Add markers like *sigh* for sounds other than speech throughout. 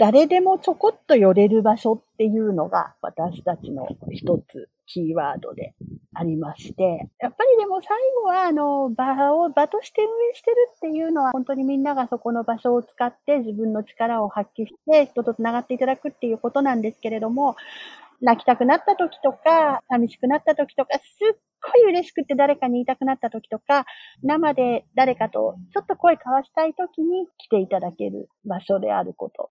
誰でもちょこっと寄れる場所っていうのが私たちの一つキーワードでありまして、やっぱりでも最後はあの場を場として運営してるっていうのは本当にみんながそこの場所を使って自分の力を発揮して人と繋がっていただくっていうことなんですけれども、泣きたくなった時とか、寂しくなった時とか、すっごい嬉しくて誰かに言いたくなった時とか、生で誰かとちょっと声交わしたい時に来ていただける場所であること。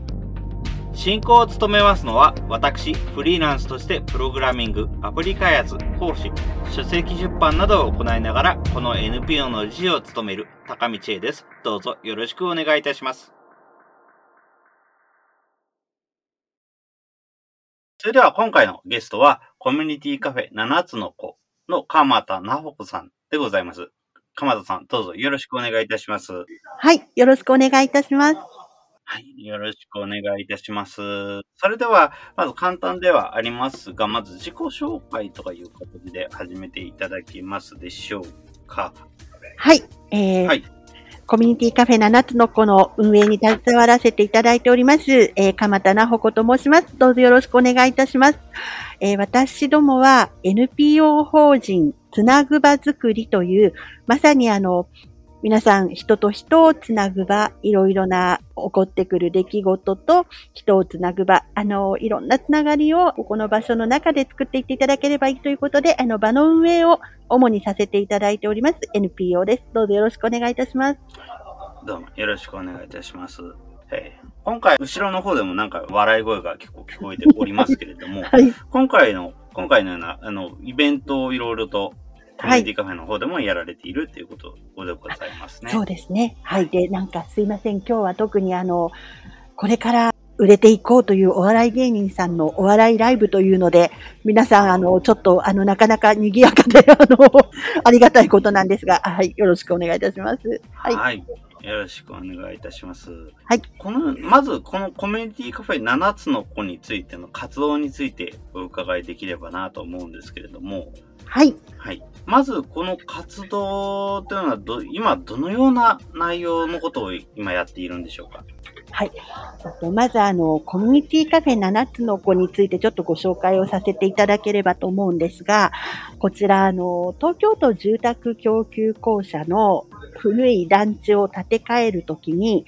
進行を務めますのは、私、フリーランスとしてプログラミング、アプリ開発、講師、書籍出版などを行いながら、この NPO の理事を務める高道恵です。どうぞよろしくお願いいたします。それでは今回のゲストは、コミュニティカフェ7つの子の鎌田なほこさんでございます。鎌田さん、どうぞよろしくお願いいたします。はい、よろしくお願いいたします。はい、よろしくお願いいたします。それでは、まず簡単ではありますが、まず自己紹介とかいう形で始めていただけますでしょうか。はい、えー、はいコミュニティカフェ7つの子の運営に携わらせていただいております、えー、鎌田なほこと申します。どうぞよろしくお願いいたします。えー、私どもは NPO 法人つなぐ場づくりという、まさにあの、皆さん、人と人をつなぐ場、いろいろな起こってくる出来事と人をつなぐ場、あの、いろんなつながりをここの場所の中で作っていっていただければいいということで、あの、場の運営を主にさせていただいております NPO です。どうぞよろしくお願いいたします。どうもよろしくお願いいたします。えー、今回、後ろの方でもなんか笑い声が結構聞こえておりますけれども、*laughs* はい、今回の、今回のような、あの、イベントをいろいろとコミュニティカフェの方でもやられているっていうことでございますね。そうですね。はい。で、なんかすいません。今日は特にあの、これから売れていこうというお笑い芸人さんのお笑いライブというので、皆さん、あの、ちょっと、あの、なかなか賑やかで、*laughs* あの、ありがたいことなんですが、はい。よろしくお願いいたします。はい。はいよろしくお願いいたします。はい。この、まず、このコミュニティカフェ7つの子についての活動についてお伺いできればなと思うんですけれども。はい。はい。まず、この活動というのはど、今、どのような内容のことを今やっているんでしょうか？はい。まず、あの、コミュニティカフェ7つの子についてちょっとご紹介をさせていただければと思うんですが、こちら、あの、東京都住宅供給公社の古い団地を建て替えるときに、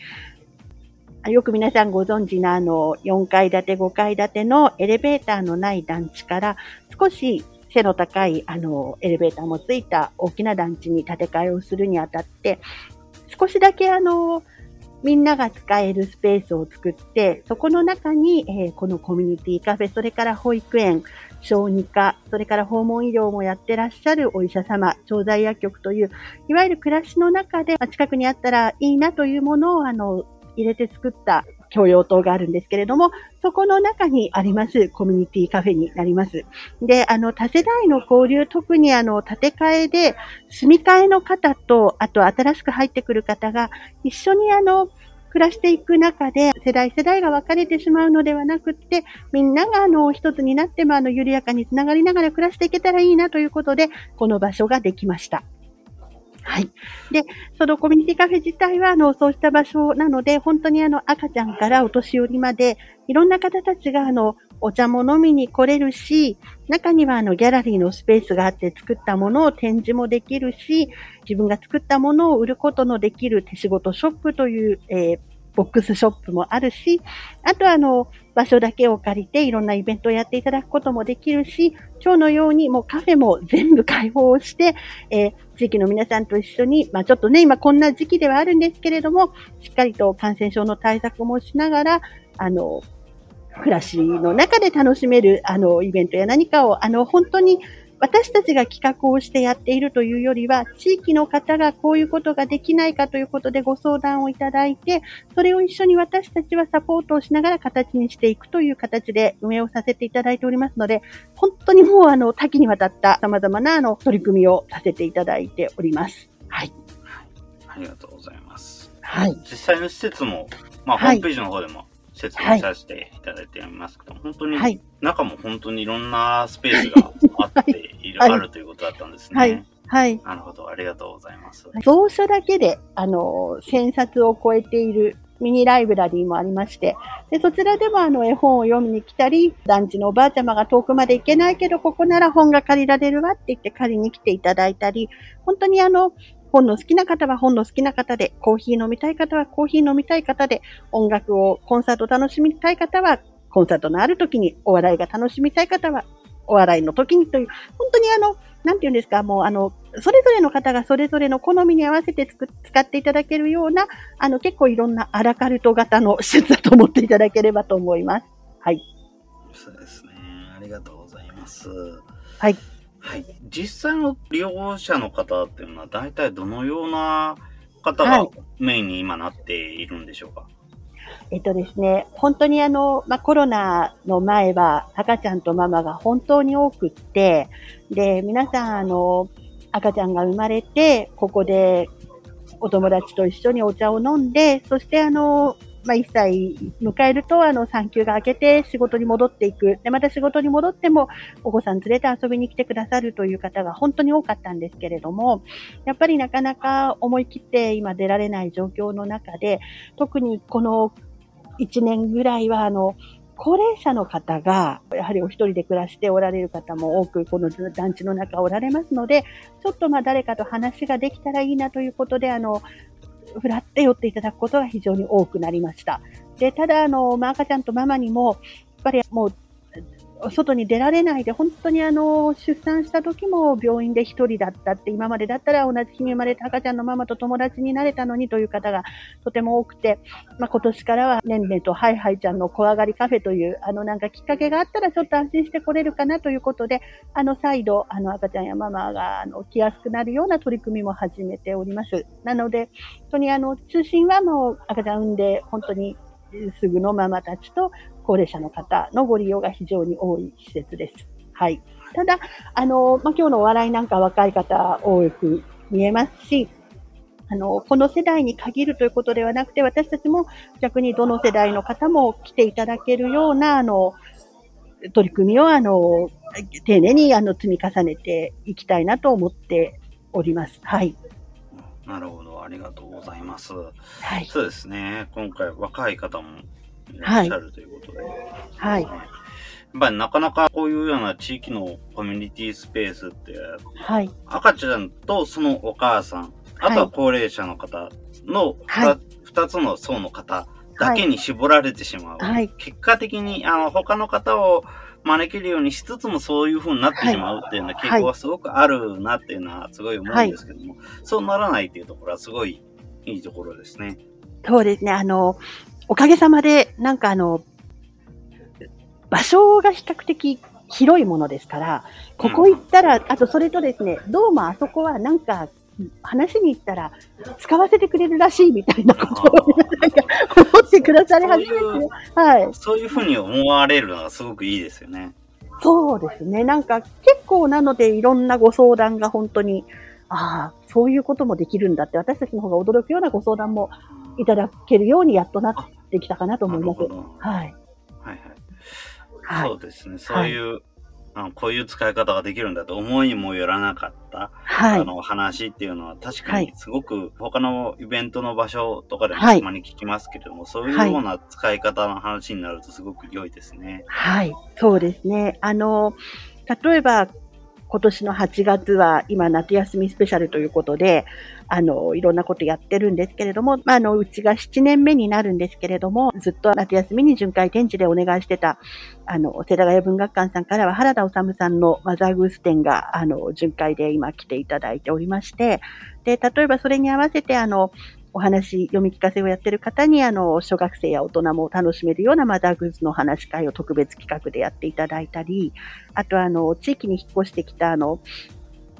よく皆さんご存知なあの、4階建て、5階建てのエレベーターのない団地から少し背の高い、あの、エレベーターもついた大きな団地に建て替えをするにあたって、少しだけあの、みんなが使えるスペースを作って、そこの中に、えー、このコミュニティカフェ、それから保育園、小児科、それから訪問医療もやってらっしゃるお医者様、調剤薬局という、いわゆる暮らしの中で近くにあったらいいなというものを、あの、入れて作った共用棟があるんですけれども、そこの中にありますコミュニティカフェになります。で、あの、多世代の交流、特にあの、建て替えで、住み替えの方と、あと新しく入ってくる方が、一緒にあの、暮らしていく中で、世代世代が分かれてしまうのではなくって、みんながあの、一つになってもあの、緩やかにつながりながら暮らしていけたらいいなということで、この場所ができました。はい。で、そのコミュニティカフェ自体は、あの、そうした場所なので、本当にあの、赤ちゃんからお年寄りまで、いろんな方たちが、あの、お茶も飲みに来れるし、中にはあのギャラリーのスペースがあって作ったものを展示もできるし、自分が作ったものを売ることのできる手仕事ショップという、えー、ボックスショップもあるし、あとあの、場所だけを借りていろんなイベントをやっていただくこともできるし、今日のようにもうカフェも全部開放して、えー、地域の皆さんと一緒に、まあちょっとね、今こんな時期ではあるんですけれども、しっかりと感染症の対策もしながら、あの、暮らしの中で楽しめる、あの、イベントや何かを、あの、本当に私たちが企画をしてやっているというよりは、地域の方がこういうことができないかということでご相談をいただいて、それを一緒に私たちはサポートをしながら形にしていくという形で運営をさせていただいておりますので、本当にもうあの多岐にわたった様々なあの取り組みをさせていただいております。はい。ありがとうございます。はい。実際の施設も、まあ、ホームページの方でも説明させていただいていますけど、はい、本当に、中も本当にいろんなスペースがあって、いろいろあるということだったんですね。はい。はい。なるほど。ありがとうございます。蔵書だけで、あの、1000冊を超えているミニライブラリーもありまして、で、そちらでもあの絵本を読みに来たり、団地のおばあちゃまが遠くまで行けないけど、ここなら本が借りられるわって言って借りに来ていただいたり、本当にあの、本の好きな方は本の好きな方で、コーヒー飲みたい方はコーヒー飲みたい方で、音楽を、コンサート楽しみたい方は、コンサートのある時に、お笑いが楽しみたい方は、お笑いの時にという、本当にあの、なんて言うんですか、もうあの、それぞれの方がそれぞれの好みに合わせて使っていただけるような、あの、結構いろんなアラカルト型の施設だと思っていただければと思います。はい。そうですね。ありがとうございます。はい。はい。実際の利用者の方っていうのは、大体どのような方がメインに今なっているんでしょうか、はいえっとですね、本当にあの、まあ、コロナの前は赤ちゃんとママが本当に多くって、で、皆さんあの、赤ちゃんが生まれて、ここでお友達と一緒にお茶を飲んで、そしてあの、まあ、1歳迎えると、あの、産休が明けて仕事に戻っていく。で、また仕事に戻っても、お子さん連れて遊びに来てくださるという方が本当に多かったんですけれども、やっぱりなかなか思い切って今出られない状況の中で、特にこの1年ぐらいは、あの、高齢者の方が、やはりお一人で暮らしておられる方も多く、この団地の中おられますので、ちょっとまあ誰かと話ができたらいいなということで、あの、ふらって寄っていただくことが非常に多くなりました。で、ただ、あの、まあ、赤ちゃんとママにも、やっぱりもう外に出られないで、本当にあの、出産した時も病院で一人だったって、今までだったら同じ日に生まれた赤ちゃんのママと友達になれたのにという方がとても多くて、まあ、今年からはねんねとハイハイちゃんの怖がりカフェという、あのなんかきっかけがあったらちょっと安心して来れるかなということで、あの再度、あの赤ちゃんやママがあの来やすくなるような取り組みも始めております。なので、本当にあの、中心はもう赤ちゃん産んで、本当にすぐのママたちと高齢者の方のご利用が非常に多い施設です。はい。ただ、あの、まあ、今日のお笑いなんか若い方多く見えますし、あの、この世代に限るということではなくて、私たちも逆にどの世代の方も来ていただけるような、あの、取り組みを、あの、丁寧に、あの、積み重ねていきたいなと思っております。はい。なるほど。ありがとうございます。はい。そうですね。今回若い方もいらっしゃるということで。はい。やっぱりなかなかこういうような地域のコミュニティスペースって、はい、赤ちゃんとそのお母さん、あとは高齢者の方の 2,、はい、2つの層の方だけに絞られてしまう。はい、結果的にあの他の方を招けるようにしつつもそういう風になってしまうっていうような傾向はすごくあるなっていうのはすごい思うんですけども、そうならないっていうところはすごいいいところですね。そうですね。あの、おかげさまで、なんかあの、場所が比較的広いものですから、ここ行ったら、あとそれとですね、どうもあそこはなんか、話に行ったら、使わせてくれるらしいみたいなことを、なんか、思ってくださり始めて、はい。そういうふうに思われるのはすごくいいですよね。そうですね。なんか、結構なので、いろんなご相談が本当に、ああ、そういうこともできるんだって、私たちの方が驚くようなご相談もいただけるようにやっとなってきたかなと思います。はい。はいはい。そうですね。そういう、はい、あのこういう使い方ができるんだと思いもよらなかった、はい、あの話っていうのは確かにすごく他のイベントの場所とかでもたまに聞きますけれども、はい、そういうような使い方の話になるとすごく良いですね。はい、そうですね。あの、例えば今年の8月は今夏休みスペシャルということで、あの、いろんなことやってるんですけれども、まあ、あの、うちが7年目になるんですけれども、ずっと夏休みに巡回展示でお願いしてた、あの、世田谷文学館さんからは原田治さんのマザーグース展が、あの、巡回で今来ていただいておりまして、で、例えばそれに合わせて、あの、お話、読み聞かせをやってる方に、あの、小学生や大人も楽しめるようなマザーグッズの話会を特別企画でやっていただいたり、あとあの、地域に引っ越してきたあの、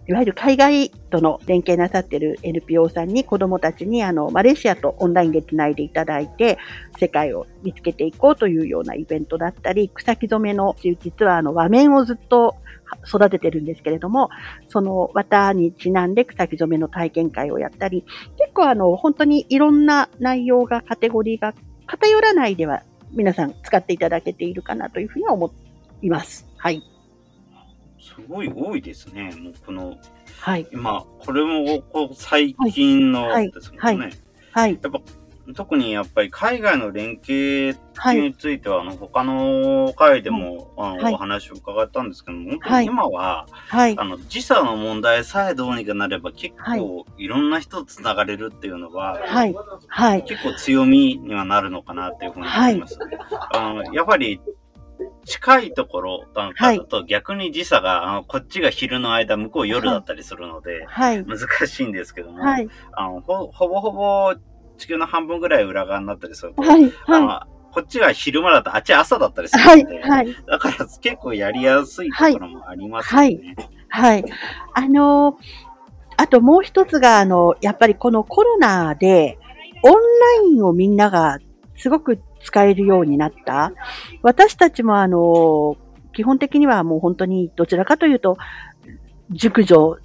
いわゆる海外との連携なさっている NPO さんに子供たちにあのマレーシアとオンラインでつないでいただいて世界を見つけていこうというようなイベントだったり草木染めの実はあの和面をずっと育ててるんですけれども、その綿にちなんで草木染めの体験会をやったり、結構あの、本当にいろんな内容が、カテゴリーが偏らないでは皆さん使っていただけているかなというふうに思います。はい。すごい多いですね。もうこの、はい。今、これもこう最近のですもんね。はい。はい、はい、やっぱ特にやっぱり海外の連携については、はい、あの他の回でも、はい、あの、お話を伺ったんですけども、本当に今は、はい、あの時差の問題さえどうにかなれば結構いろんな人とつながれるっていうのは、はい。はい、結構強みにはなるのかなっていうふうに思います。あのやっぱり近いところなんかだと逆に時差が、あのこっちが昼の間、向こう夜だったりするので、難しいんですけども、あのほほぼほぼ地球の半分ぐらい裏側になったりすると、はい、はい、こっちが昼間だと、あっち朝だったりするので、はい、はい、だから結構やりやすいところもありますね。はい。はい。あのー、あともう一つが、あの、やっぱりこのコロナで、オンラインをみんながすごく使えるようになった。私たちもあの、基本的にはもう本当にどちらかというと、熟女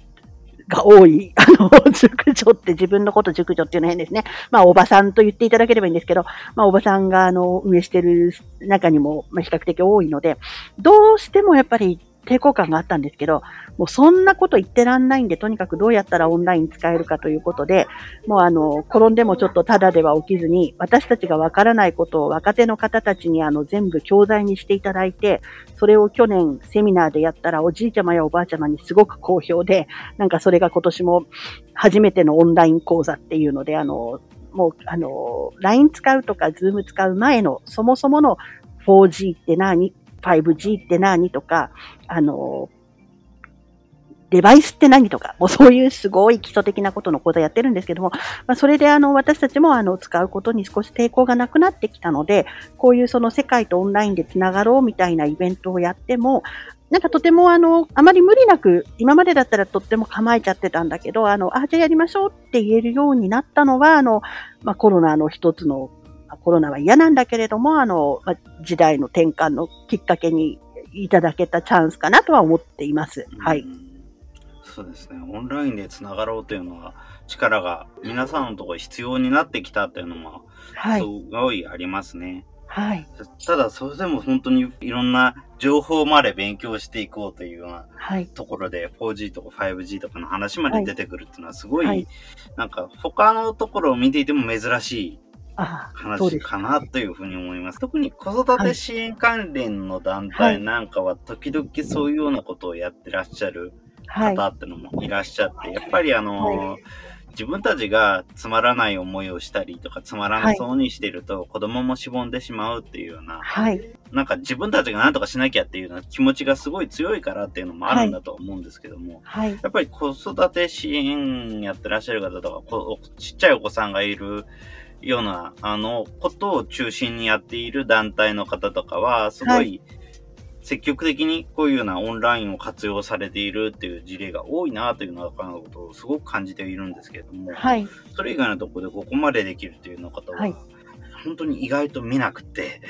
が多い。あの、熟女って自分のこと熟女っていうのは変ですね。まあ、おばさんと言っていただければいいんですけど、まあ、おばさんが、あの、運営してる中にも、まあ、比較的多いので、どうしてもやっぱり抵抗感があったんですけど、もうそんなこと言ってらんないんで、とにかくどうやったらオンライン使えるかということで、もうあの、転んでもちょっとただでは起きずに、私たちがわからないことを若手の方たちにあの、全部教材にしていただいて、それを去年セミナーでやったらおじいちゃまやおばあちゃまにすごく好評で、なんかそれが今年も初めてのオンライン講座っていうので、あの、もう、あの、LINE 使うとか Zoom 使う前の、そもそもの 4G って何 5G って何とか、あの、デバイスって何とか、もうそういうすごい基礎的なことの講座やってるんですけども、まあ、それであの、私たちもあの、使うことに少し抵抗がなくなってきたので、こういうその世界とオンラインで繋がろうみたいなイベントをやっても、なんかとてもあの、あまり無理なく、今までだったらとっても構えちゃってたんだけど、あの、あ、じゃあやりましょうって言えるようになったのは、あの、まあ、コロナの一つのコロナは嫌なんだけれども、あの、時代の転換のきっかけにいただけたチャンスかなとは思っています。はい。そうですね。オンラインでつながろうというのは、力が皆さんのところ必要になってきたっていうのも、すごいありますね。はい。ただ、それでも本当にいろんな情報まで勉強していこうというようなところで、はい、4G とか 5G とかの話まで出てくるっていうのはすごい、はい、なんか他のところを見ていても珍しい話かなというふうに思います。特に子育て支援関連の団体なんかは時々そういうようなことをやってらっしゃる方ってのもいらっしゃって、やっぱりあの、自分たちがつまらない思いをしたりとか、つまらなそうにしてると、子供もしぼんでしまうっていうような、はい、なんか自分たちが何とかしなきゃっていうような気持ちがすごい強いからっていうのもあるんだと思うんですけども、はい、やっぱり子育て支援やってらっしゃる方とか、ちっちゃいお子さんがいるような、あの、ことを中心にやっている団体の方とかは、すごい、積極的にこういうようなオンラインを活用されているっていう事例が多いなというのは、ことをすごく感じているんですけれども、はい、それ以外のところでここまでできるっていうの方は、はい、本当に意外と見なくて、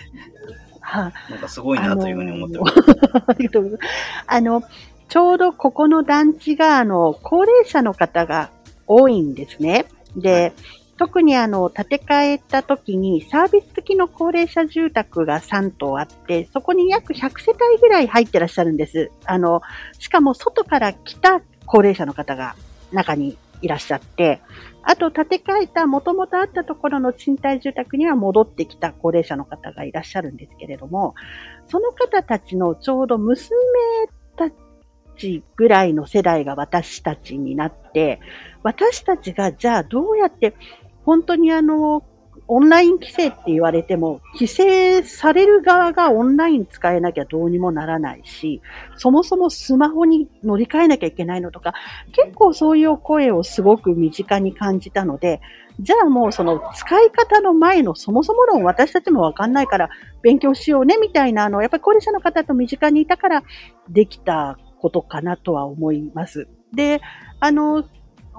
はあ、なんかすごいなというふうに思ってます。*laughs* ありがとうございます。あの、ちょうどここの団地が、あの、高齢者の方が多いんですね。で、はい特にあの、建て替えた時にサービス付きの高齢者住宅が3棟あって、そこに約100世帯ぐらい入ってらっしゃるんです。あの、しかも外から来た高齢者の方が中にいらっしゃって、あと建て替えた元々あったところの賃貸住宅には戻ってきた高齢者の方がいらっしゃるんですけれども、その方たちのちょうど娘たちぐらいの世代が私たちになって、私たちがじゃあどうやって本当にあの、オンライン規制って言われても、規制される側がオンライン使えなきゃどうにもならないし、そもそもスマホに乗り換えなきゃいけないのとか、結構そういう声をすごく身近に感じたので、じゃあもうその使い方の前のそもそも論私たちもわかんないから勉強しようねみたいなあの、やっぱり高齢者の方と身近にいたからできたことかなとは思います。で、あの、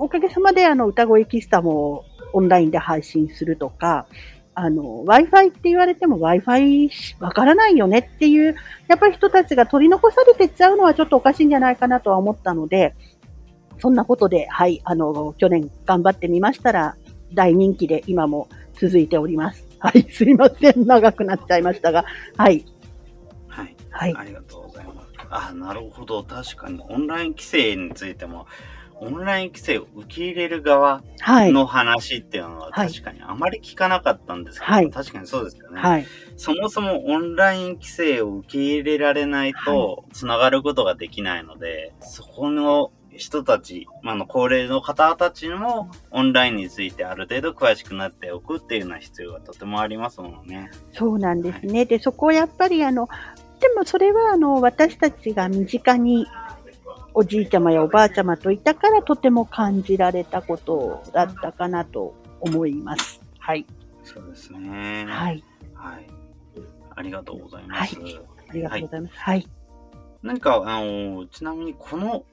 おかげさまであの歌声キスタもオンラインで配信するとか、あの、Wi-Fi って言われても Wi-Fi わからないよねっていう、やっぱり人たちが取り残されてっちゃうのはちょっとおかしいんじゃないかなとは思ったので、そんなことで、はい、あの、去年頑張ってみましたら、大人気で今も続いております。はい、すいません。長くなっちゃいましたが、はい。はい。はい。ありがとうございます。あ、なるほど。確かに、オンライン規制についても、オンライン規制を受け入れる側の話っていうのは確かにあまり聞かなかったんですけど、はい、確かにそうですよね、はい。そもそもオンライン規制を受け入れられないと繋がることができないので、はい、そこの人たち、まあ、の高齢の方たちもオンラインについてある程度詳しくなっておくっていうような必要がとてもありますもんね。そうなんですね。で、そこをやっぱりあの、でもそれはあの私たちが身近におじいちゃまやおばあちゃまといたからとても感じられたことだったかなと思います。はい。そうですね。はい。はい。ありがとうございます。はい、ありがとうございます。はい。はい、何か、あの、ちなみにこの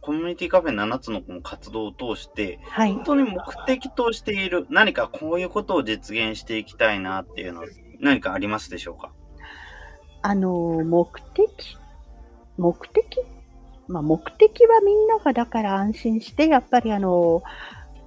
コミュニティカフェ7つのこの活動を通して、はい、本当に目的としている何かこういうことを実現していきたいなっていうのは何かありますでしょうか？あの、目的、目的？まあ、目的はみんながだから安心して、やっぱりあの、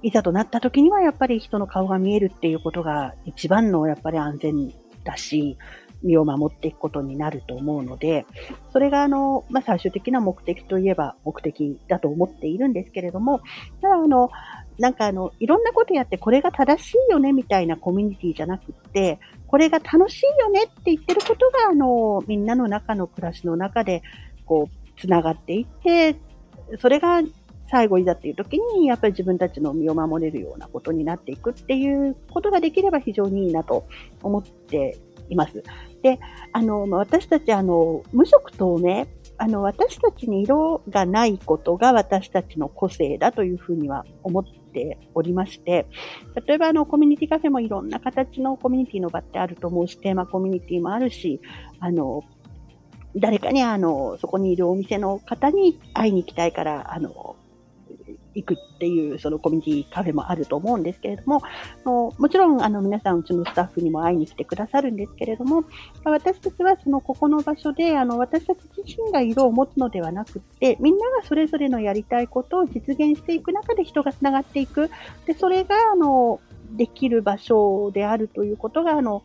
いざとなった時にはやっぱり人の顔が見えるっていうことが一番のやっぱり安全だし、身を守っていくことになると思うので、それがあの、まあ、最終的な目的といえば目的だと思っているんですけれども、ただあの、なんかあの、いろんなことやってこれが正しいよねみたいなコミュニティじゃなくって、これが楽しいよねって言ってることが、あの、みんなの中の暮らしの中で、こう、つながっていって、それが最後いざっていう時に、やっぱり自分たちの身を守れるようなことになっていくっていうことができれば非常にいいなと思っています。で、あの、私たち、あの、無色透明、あの、私たちに色がないことが私たちの個性だというふうには思っておりまして、例えばあの、コミュニティカフェもいろんな形のコミュニティの場ってあると思うし、テーマコミュニティもあるし、あの、誰かにあの、そこにいるお店の方に会いに行きたいから、あの、行くっていうそのコミュニティカフェもあると思うんですけれども、もちろんあの皆さんうちのスタッフにも会いに来てくださるんですけれども、私たちはそのここの場所であの私たち自身が色を持つのではなくって、みんながそれぞれのやりたいことを実現していく中で人がつながっていく。で、それがあの、できる場所であるということが、あの、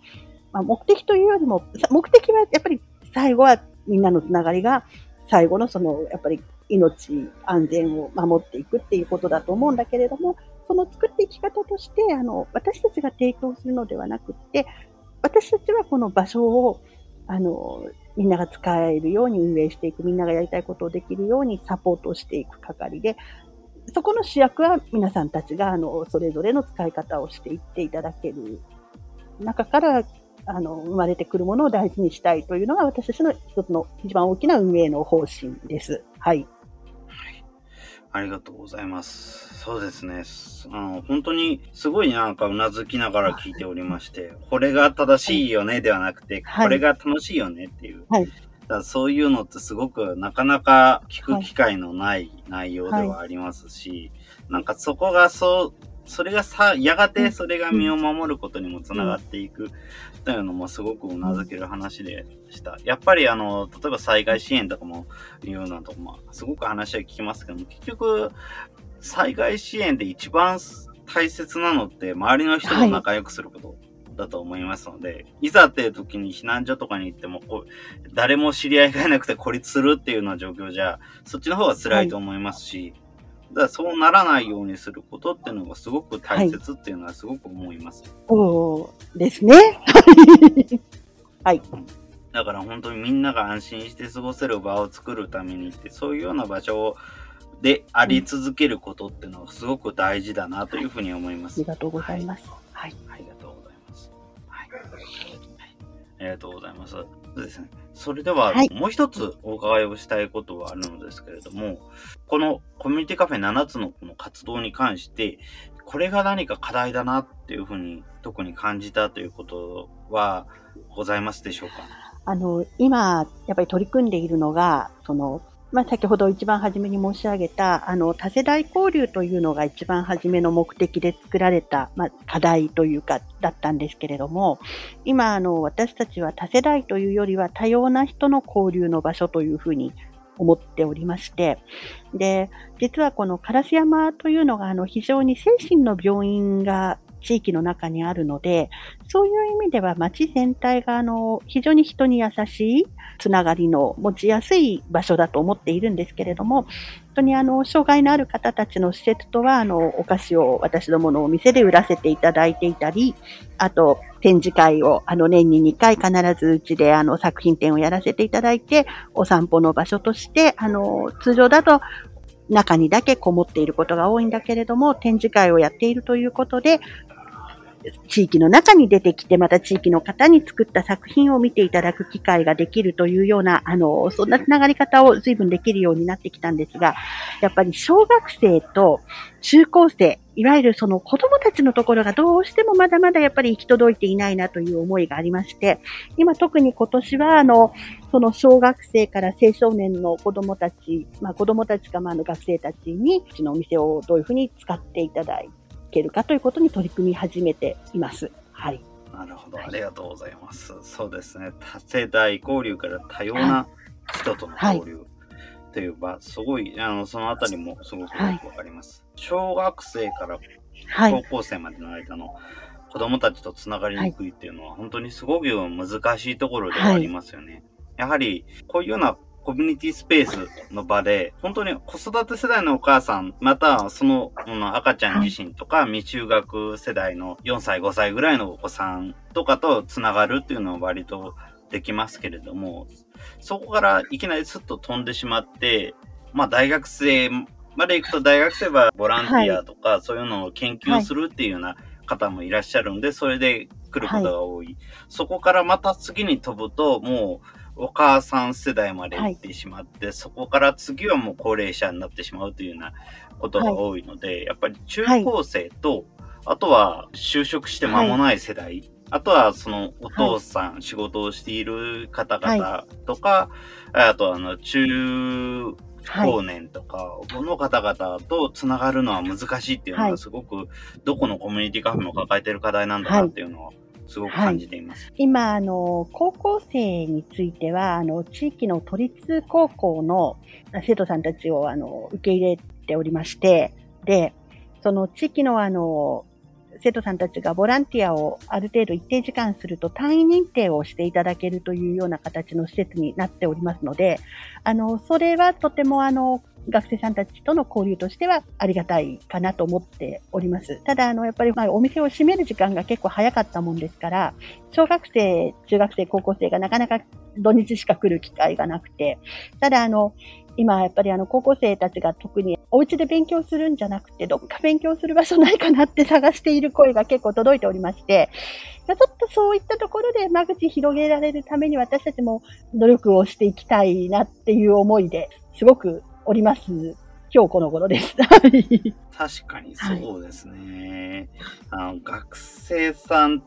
まあ、目的というよりも、目的はやっぱり最後はみんなのつながりが最後のその、やっぱり命、安全を守っていくっていうことだと思うんだけれども、その作っていき方として、あの、私たちが提供するのではなくって、私たちはこの場所を、あの、みんなが使えるように運営していく、みんながやりたいことをできるようにサポートしていく係で、そこの主役は皆さんたちが、あの、それぞれの使い方をしていっていただける中からあの、生まれてくるものを大事にしたいというのが私たちの一つの一番大きな運営の方針です。はい。ありがとうございます。そうですね。あの、本当にすごいなんかうなずきながら聞いておりまして、これが正しいよねではなくて、はい、これが楽しいよねっていう。はい。だそういうのってすごくなかなか聞く機会のない内容ではありますし、なんかそこがそう、それがさ、やがてそれが身を守ることにもつながっていくというのもすごくうなずける話でした。やっぱりあの、例えば災害支援とかもいうのとかも、すごく話は聞きますけども、結局、災害支援で一番大切なのって周りの人と仲良くすること。だと思いますので、いざっていう時に避難所とかに行っても、こう、誰も知り合いがいなくて孤立するっていうような状況じゃ、そっちの方が辛いと思いますし、だからそうならないようにすることっていうのがすごく大切っていうのはすごく思います。はい、おですね。*laughs* はい。だから本当にみんなが安心して過ごせる場を作るためにって、そういうような場所であり続けることっていうのはすごく大事だなというふうに思います。ありがとうございます。はい。ありがとうございまありがとうございます。そうですね。それでは、はいもう一つお伺いをしたいことはあるのですけれども、このコミュニティカフェ7つのこの活動に関して、これが何か課題だなっていうふうに特に感じたということはございますでしょうか？あの、今、やっぱり取り組んでいるのが、その、まあ、先ほど一番初めに申し上げた、あの、多世代交流というのが一番初めの目的で作られた、まあ、課題というか、だったんですけれども、今、あの、私たちは多世代というよりは多様な人の交流の場所というふうに思っておりまして、で、実はこの烏山というのが、あの、非常に精神の病院が地域の中にあるので、そういう意味では町全体が、あの、非常に人に優しいつながりの持ちやすい場所だと思っているんですけれども、本当にあの、障害のある方たちの施設とは、あの、お菓子を私どものお店で売らせていただいていたり、あと、展示会を、あの、年に2回必ずうちで、あの、作品展をやらせていただいて、お散歩の場所として、あの、通常だと、中にだけこもっていることが多いんだけれども、展示会をやっているということで、地域の中に出てきて、また地域の方に作った作品を見ていただく機会ができるというような、あの、そんなつながり方を随分できるようになってきたんですが、やっぱり小学生と中高生、いわゆるその子供たちのところがどうしてもまだまだやっぱり行き届いていないなという思いがありまして、今特に今年はあの、その小学生から青少年の子供たち、まあ子供たちかまあの学生たちに、うちのお店をどういうふうに使っていただいてけるかということに取り組み始めています。はい。なるほど。ありがとうございます。そうですね。多世代交流から多様な人との交流という場、すごい、あの、そのあたりもすごくよくわかります。小学生からはい。高校生までの間の子供たちとつながりにくいっていうのは、本当にすごく難しいところではありますよね。やはり、こういうようなコミュニティスペースの場で、本当に子育て世代のお母さん、またその、うん赤ちゃん自身とか、未就学世代の4歳、5歳ぐらいのお子さんとかとつながるっていうのは割とできますけれども、そこからいきなりスッと飛んでしまって、まあ大学生まで行くと大学生はボランティアとか、そういうのを研究するっていうような方もいらっしゃるんで、それで来ることが多い。そこからまた次に飛ぶと、もうお母さん世代まで行ってしまって、そこから次はもう高齢者になってしまうというようなことが多いので、やっぱり中高生と、あとは就職して間もない世代、あとはそのお父さん、仕事をしている方々とか、あとはあの中高年とか、この方々とつながるのは難しいっていうのははい。すごく、どこのコミュニティカフェも抱えている課題なんだなっていうのは、すごく感じています。今、あの、高校生については、あの、地域の都立高校の生徒さんたちを、あの、受け入れておりまして、で、その地域の、あの、生徒さんたちがボランティアをある程度一定時間すると単位認定をしていただけるというような形の施設になっておりますので、あの、それはとてもあの、学生さんたちとの交流としてはありがたいかなと思っております。ただ、あの、やっぱり、まあ、お店を閉める時間が結構早かったもんですから、小学生、中学生、高校生がなかなか土日しか来る機会がなくて、ただ、あの、今、やっぱりあの、高校生たちが特にお家で勉強するんじゃなくて、どっか勉強する場所ないかなって *laughs* 探している声が結構届いておりまして、ちょっとそういったところで間口広げられるために私たちも努力をしていきたいなっていう思いですごくおります。今日この頃です。は *laughs* い確かにそうですね。あの学生さんっ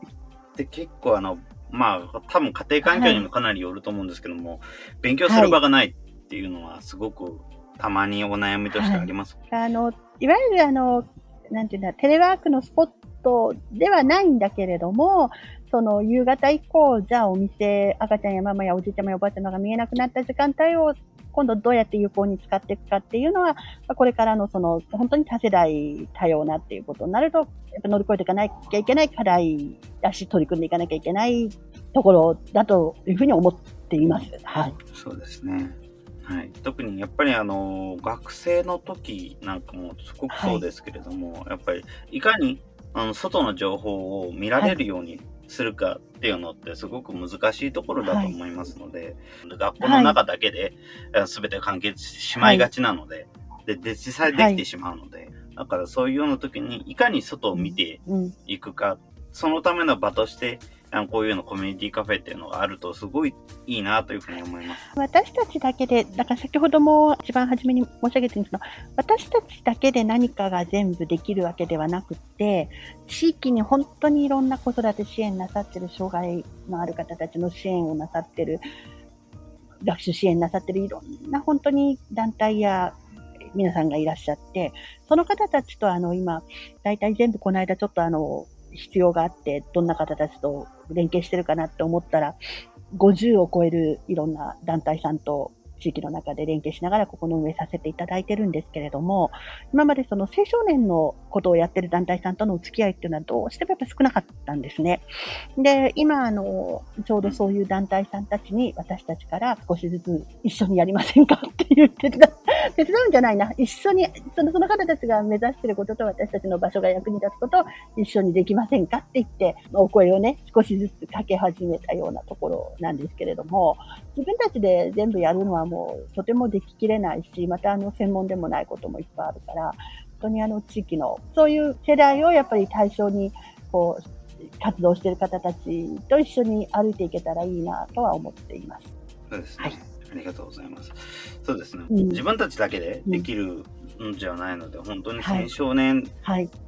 て結構あの、まあ、多分家庭環境にもかなりよると思うんですけども、勉強する場がないっていうのはすごくたまにお悩みとしてあります。あの、いわゆるあの、なんていうんだ、テレワークのスポットではないんだけれども、その夕方以降、じゃあお店、赤ちゃんやママやおじいちゃまやおばあちゃまが見えなくなった時間帯を今度どうやって有効に使っていくかっていうのは、これからのその本当に多世代多様なっていうことになると、やっぱ乗り越えていかなきゃいけない課題だし、取り組んでいかなきゃいけないところだというふうに思っています。はい。そうですね。はい、特にやっぱりあの学生の時なんかもすごくそうですけれども、やっぱりいかにあの外の情報を見られるようにするかっていうのってすごく難しいところだと思いますので、学校の中だけで、えー全て完結してしまいがちなので、でで実際できてしまうので、だからそういうような時にいかに外を見てうん。いくか、そのための場としてこういうのコミュニティカフェっていうのがあるとすごいいいなというふうに思います。私たちだけで、だから先ほども一番初めに申し上げてるんですけど、私たちだけで何かが全部できるわけではなくて、地域に本当にいろんな子育て支援なさってる障害のある方たちの支援をなさってる、学習支援なさってるいろんな本当に団体や皆さんがいらっしゃって、その方たちとあの今、大体全部この間ちょっとあの、必要があって、どんな方たちと連携してるかなって思ったら、50を超えるいろんな団体さんと地域の中で連携しながらここの運営させていただいてるんですけれども、今までその青少年のことをやってる団体さんとのお付き合いっていうのはどうしてもやっぱ少なかったんですね。で、今、あの、ちょうどそういう団体さんたちに私たちから少しずつ一緒にやりませんかって言って手伝 *laughs* 手伝うんじゃないな。一緒に、そのその方たちが目指してることと私たちの場所が役に立つことを一緒にできませんかって言って、お声をね、少しずつかけ始めたようなところなんですけれども、自分たちで全部やるのはもうとてもでききれないし、またあの専門でもないこともいっぱいあるから、本当にあの地域の、そういう世代をやっぱり対象に、こう、活動している方たちと一緒に歩いていけたらいいなとは思っています。そうですね。はい、ありがとうございます。そうですね。うん、自分たちだけでできるんじゃないので、うん、本当に青少年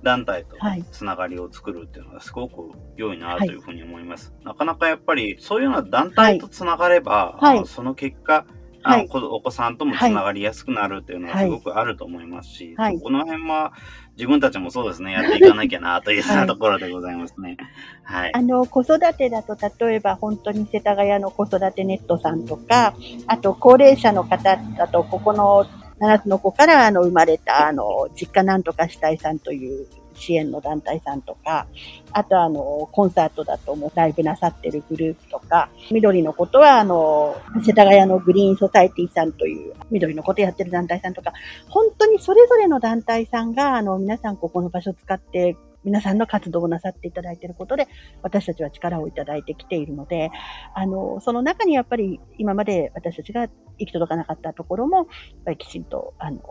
団体とつながりを作るっていうのがすごく良いなというふうに思います。はい、なかなかやっぱりそういうような団体とつながれば、はい、その結果、あの、お子さんともつながりやすくなるっていうのはすごくあると思いますし、はい、この辺は自分たちもそうですね、やっていかなきゃなというようなところでございますね。はい。あの、子育てだと、例えば本当に世田谷の子育てネットさんとか、あと高齢者の方だと、ここの7つの子からあの生まれた、あの、実家なんとかしたいさんという支援の団体さんとか、あとあの、コンサートだともうライブなさってるグループとか、緑のことはあの、世田谷のグリーンソサイティさんという緑のことやってる団体さんとか、本当にそれぞれの団体さんが、あの、皆さんここの場所を使って皆さんの活動をなさっていただいていることで、私たちは力をいただいてきているので、あの、その中にやっぱり今まで私たちが行き届かなかったところも、やっぱりきちんと、あの、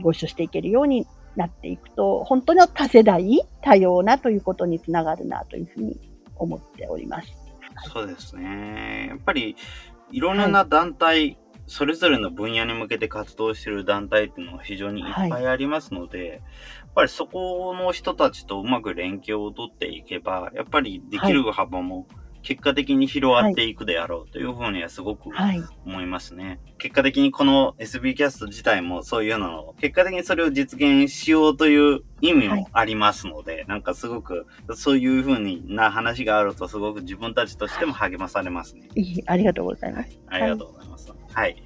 ご一緒していけるようになっていくと、本当の多世代、多様なということにつながるなというふうに思っております。そうですね。やっぱり、いろんな団体、はい、それぞれの分野に向けて活動している団体っていうのは非常にいっぱいありますので、はい、やっぱりそこの人たちとうまく連携をとっていけば、やっぱりできる幅も、はい結果的に広がっていくであろうというふうにはすごく思いますね。はい、結果的にこの SB キャスト自体もそういうのを、結果的にそれを実現しようという意味もありますので、はい、なんかすごくそういうふうにな話があるとすごく自分たちとしても励まされますね。ありがとうございます。はい、ありがとうございます。はい。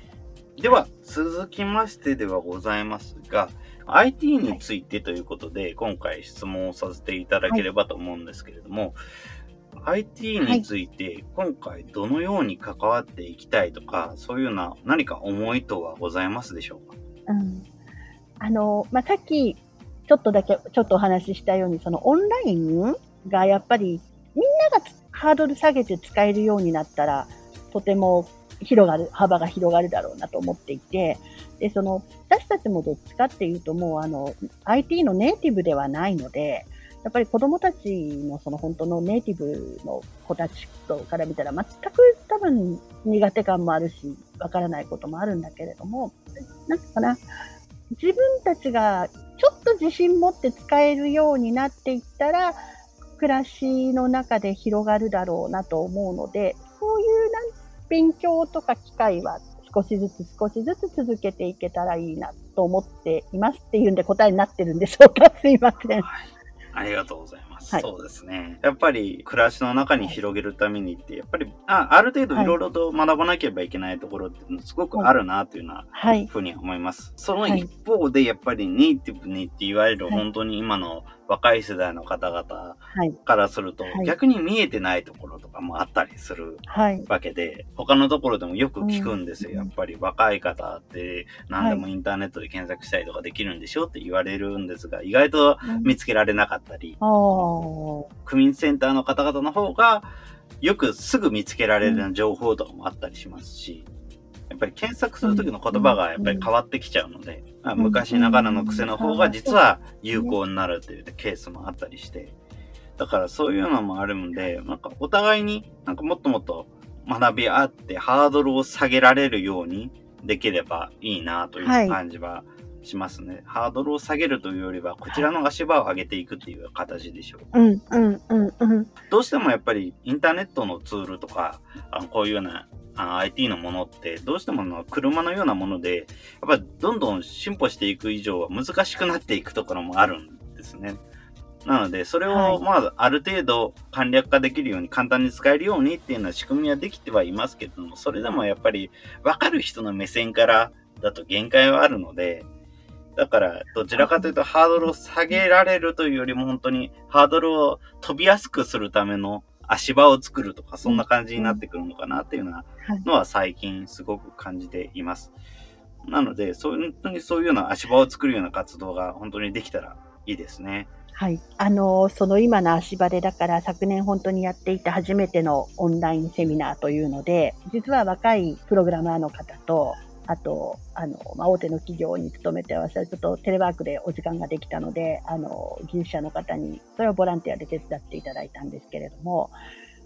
では、続きましてではございますが、IT についてということで、今回質問をさせていただければと思うんですけれども、IT について今回どのように関わっていきたいとか、はい、そういうような何か思いとはございますでしょうか？うん。あの、まあ、さっきちょっとだけ、ちょっとお話ししたように、そのオンラインがやっぱりみんながハードル下げて使えるようになったら、とても広がる、幅が広がるだろうなと思っていて、で、その、私たちもどっちかっていうともうあの、IT のネイティブではないので、やっぱり子供たちのその本当のネイティブの子たちから見たら全く多分苦手感もあるし、わからないこともあるんだけれども、なんかな、自分たちがちょっと自信持って使えるようになっていったら、暮らしの中で広がるだろうなと思うので、そういうなん勉強とか機会は少しずつ少しずつ続けていけたらいいなと思っていますっていうんで答えになってるんでしょうか？すいません。ありがとうございます。はい、そうですね。やっぱり暮らしの中に広げるためにって、やっぱり、あある程度い。ろいろと学ばなければいけないところってすごくあるなというようなふうに思います。その一方で、やっぱりネイティブにって言われる本当に今の若い世代の方々からすると、逆に見えてないところとかもあったりするわけで、他のところでもよく聞くんですよ。やっぱり若い方って何でもインターネットで検索したりとかできるんでしょって言われるんですが、意外と見つけられなかったり、区民センターの方々の方が、よくすぐ見つけられる情報とかもあったりしますし、やっぱり検索するときの言葉がやっぱり変わってきちゃうので、まあ、昔ながらの癖の方が実は有効になるというケースもあったりして、だからそういうのもあるんで、なんかお互いになんかもっともっと学び合ってハードルを下げられるようにできればいいなという感じはしますね。ハードルを下げるというよりは、こちらの足場を上げていくっていう形でしょう。うん、うん、うん、うん。どうしてもやっぱりインターネットのツールとか、あのこういうようなあ IT のものって、どうしてもの車のようなもので、やっぱりどんどん進歩していく以上は難しくなっていくところもあるんですね。なので、それを、まあ、ある程度簡略化できるように、簡単に使えるようにっていうのは仕組みはできてはいますけども、それでもやっぱり、わかる人の目線からだと限界はあるので、だから、どちらかというと、ハードルを下げられるというよりも、本当にハードルを飛びやすくするための足場を作るとか、そんな感じになってくるのかなっていうのは最近すごく感じています。なので、本当にそういうような足場を作るような活動が本当にできたらいいですね。はい。あの、その今の足場でだから昨年本当にやっていた初めてのオンラインセミナーというので、実は若いプログラマーの方と、あと、あの、まあ、大手の企業に勤めて私はちょっとテレワークでお時間ができたので、あの、技術者の方に、それをボランティアで手伝っていただいたんですけれども、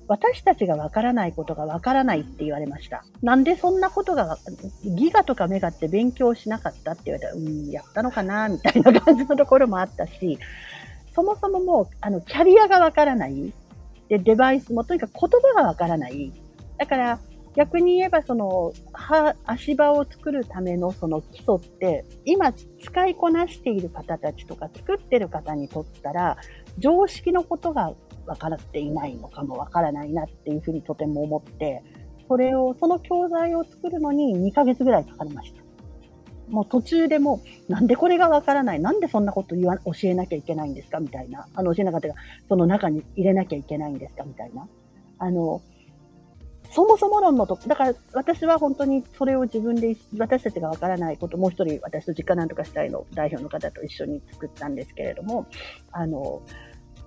私たちがわからないことがわからないって言われました。なんでそんなことが、ギガとかメガって勉強しなかったって言われたら、うん、やったのかなみたいな感じのところもあったし、そもそももう、あの、キャリアがわからない。で、デバイスもとにかく言葉がわからない。だから、逆に言えば、その、は、足場を作るためのその基礎って、今使いこなしている方たちとか作ってる方にとったら、常識のことが分かっていないのかもわからないなっていうふうにとても思って、それを、その教材を作るのに2ヶ月ぐらいかかりました。もう途中でもなんでこれがわからない、なんでそんなこと言わ、教えなきゃいけないんですか？みたいな。あの、教えなかったが、その中に入れなきゃいけないんですか？みたいな。あの、そもそも論のと、だから私は本当にそれを自分で、私たちがわからないこと、もう一人私と実家なんとかしたいの代表の方と一緒に作ったんですけれども、あの、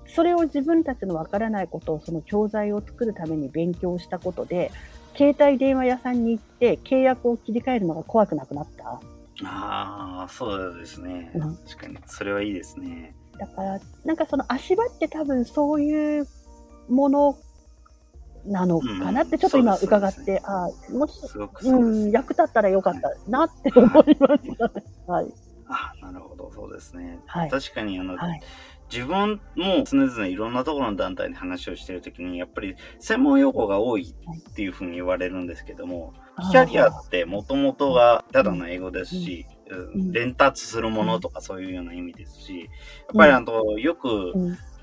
それを自分たちのわからないことをその教材を作るために勉強したことで、携帯電話屋さんに行って契約を切り替えるのが怖くなくなった。ああ、そうですね、うん。確かに。それはいいですね。だから、なんかその足場って多分そういうものなのかなって、ちょっと今伺って、うん、ああ、もし、うん、役立ったらよかったなって思いました。*laughs* はい。あなるほど、そうですね。はい、確かに、あの、はい、自分も常々いろんなところの団体で話をしてるときに、やっぱり専門用語が多いっていうふうに言われるんですけども、キャリアってもともとがただの英語ですし、伝達するものとかそういうような意味ですし、やっぱりあの、よく